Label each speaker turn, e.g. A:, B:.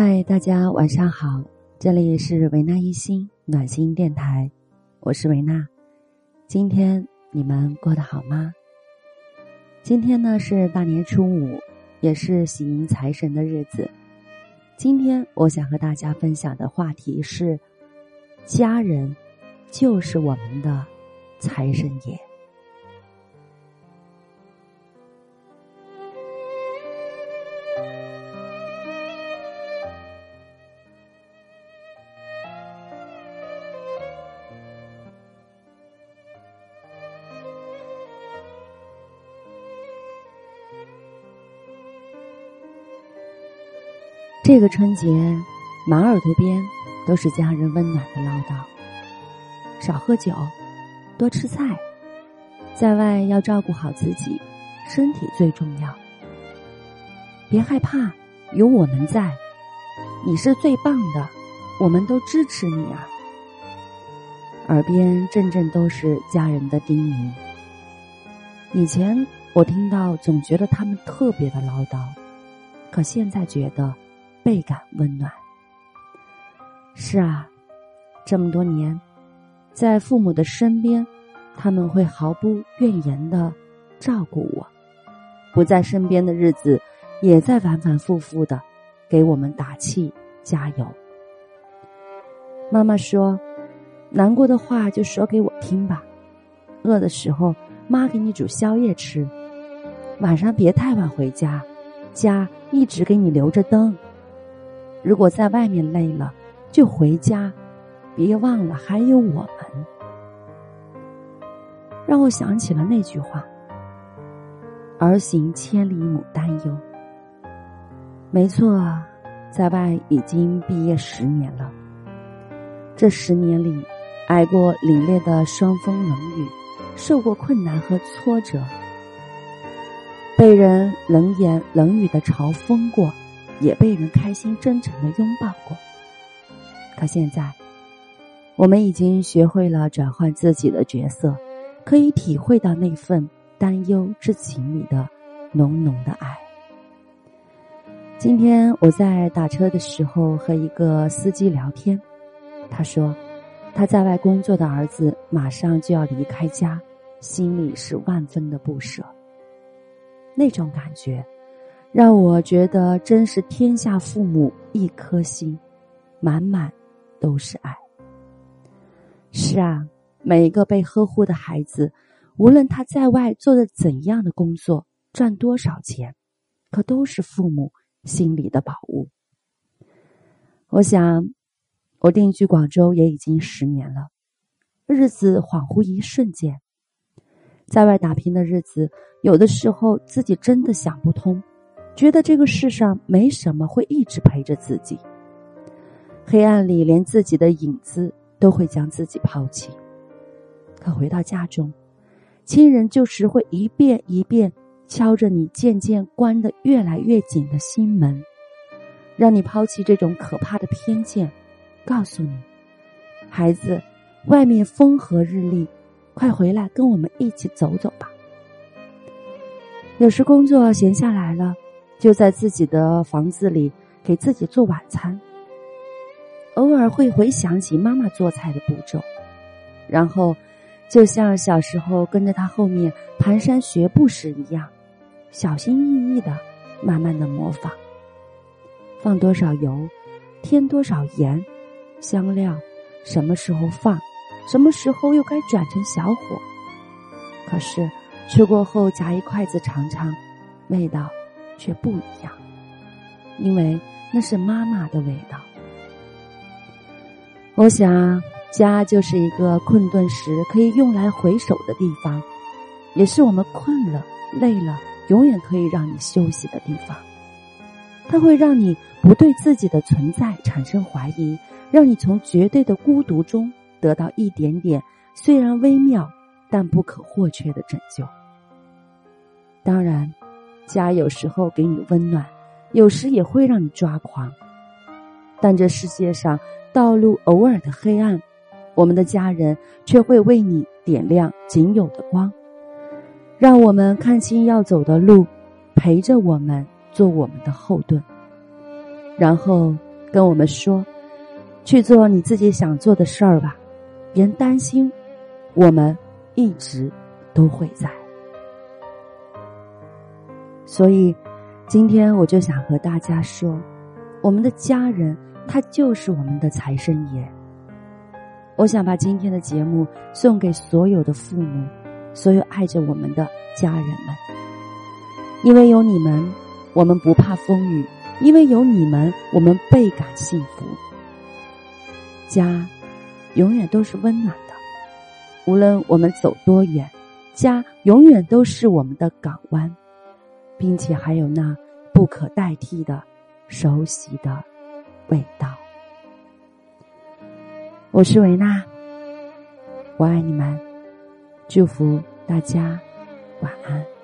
A: 嗨，大家晚上好，这里是维纳一心暖心电台，我是维娜。今天你们过得好吗？今天呢是大年初五，也是喜迎财神的日子。今天我想和大家分享的话题是：家人就是我们的财神爷。这个春节，满耳朵边都是家人温暖的唠叨。少喝酒，多吃菜，在外要照顾好自己，身体最重要。别害怕，有我们在，你是最棒的，我们都支持你啊！耳边阵阵都是家人的叮咛。以前我听到，总觉得他们特别的唠叨，可现在觉得。倍感温暖。是啊，这么多年，在父母的身边，他们会毫不怨言的照顾我；不在身边的日子，也在反反复复的给我们打气加油。妈妈说：“难过的话就说给我听吧，饿的时候妈给你煮宵夜吃，晚上别太晚回家，家一直给你留着灯。”如果在外面累了，就回家，别忘了还有我们。让我想起了那句话：“儿行千里母担忧。”没错，在外已经毕业十年了。这十年里，挨过凛冽的霜风冷雨，受过困难和挫折，被人冷言冷语的嘲讽过。也被人开心真诚的拥抱过，可现在，我们已经学会了转换自己的角色，可以体会到那份担忧之情里的浓浓的爱。今天我在打车的时候和一个司机聊天，他说他在外工作的儿子马上就要离开家，心里是万分的不舍，那种感觉。让我觉得真是天下父母一颗心，满满都是爱。是啊，每一个被呵护的孩子，无论他在外做着怎样的工作，赚多少钱，可都是父母心里的宝物。我想，我定居广州也已经十年了，日子恍惚一瞬间，在外打拼的日子，有的时候自己真的想不通。觉得这个世上没什么会一直陪着自己，黑暗里连自己的影子都会将自己抛弃。可回到家中，亲人就是会一遍一遍敲着你渐渐关得越来越紧的心门，让你抛弃这种可怕的偏见，告诉你：孩子，外面风和日丽，快回来跟我们一起走走吧。有时工作闲下来了。就在自己的房子里给自己做晚餐，偶尔会回想起妈妈做菜的步骤，然后就像小时候跟着他后面蹒跚学步时一样，小心翼翼的慢慢的模仿。放多少油，添多少盐，香料什么时候放，什么时候又该转成小火。可是吃过后夹一筷子尝尝，味道。却不一样，因为那是妈妈的味道。我想，家就是一个困顿时可以用来回首的地方，也是我们困了、累了，永远可以让你休息的地方。它会让你不对自己的存在产生怀疑，让你从绝对的孤独中得到一点点虽然微妙但不可或缺的拯救。当然。家有时候给你温暖，有时也会让你抓狂。但这世界上道路偶尔的黑暗，我们的家人却会为你点亮仅有的光，让我们看清要走的路，陪着我们做我们的后盾。然后跟我们说：“去做你自己想做的事儿吧，别担心，我们一直都会在。”所以，今天我就想和大家说，我们的家人他就是我们的财神爷。我想把今天的节目送给所有的父母，所有爱着我们的家人们，因为有你们，我们不怕风雨；因为有你们，我们倍感幸福。家，永远都是温暖的，无论我们走多远，家永远都是我们的港湾。并且还有那不可代替的熟悉的味道。我是维娜，我爱你们，祝福大家晚安。